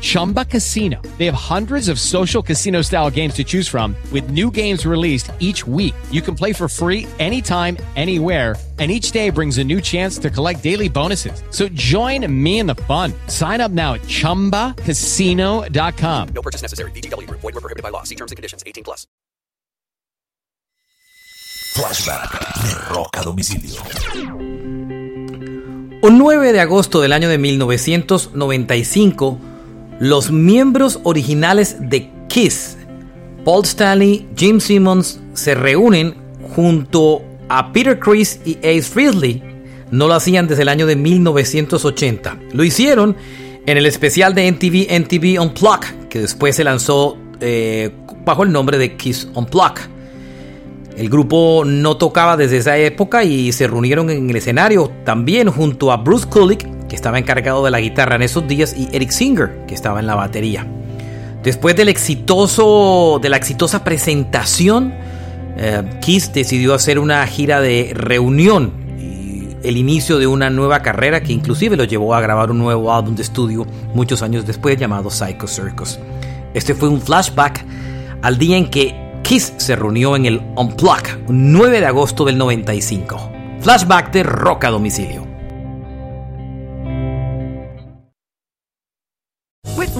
Chumba Casino. They have hundreds of social casino style games to choose from, with new games released each week. You can play for free anytime, anywhere and each day brings a new chance to collect daily bonuses. So join me in the fun. Sign up now at ChumbaCasino.com. No purchase necessary. BGW. Void were prohibited by law. See terms and conditions. 18 plus. Flashback de Rock a Domicilio. Un 9 de agosto del año de 1995, los miembros originales de Kiss, Paul Stanley, Jim Simmons, se reúnen junto a Peter Chris y Ace Frehley. No lo hacían desde el año de 1980. Lo hicieron en el especial de NTV NTV Unplugged, que después se lanzó eh, bajo el nombre de Kiss Unplugged. El grupo no tocaba desde esa época y se reunieron en el escenario también junto a Bruce Kulick, que estaba encargado de la guitarra en esos días, y Eric Singer, que estaba en la batería. Después del exitoso, de la exitosa presentación, eh, Kiss decidió hacer una gira de reunión y el inicio de una nueva carrera que inclusive lo llevó a grabar un nuevo álbum de estudio muchos años después llamado Psycho Circus. Este fue un flashback al día en que Kiss se reunió en el Unplug, 9 de agosto del 95. Flashback de Rock a Domicilio.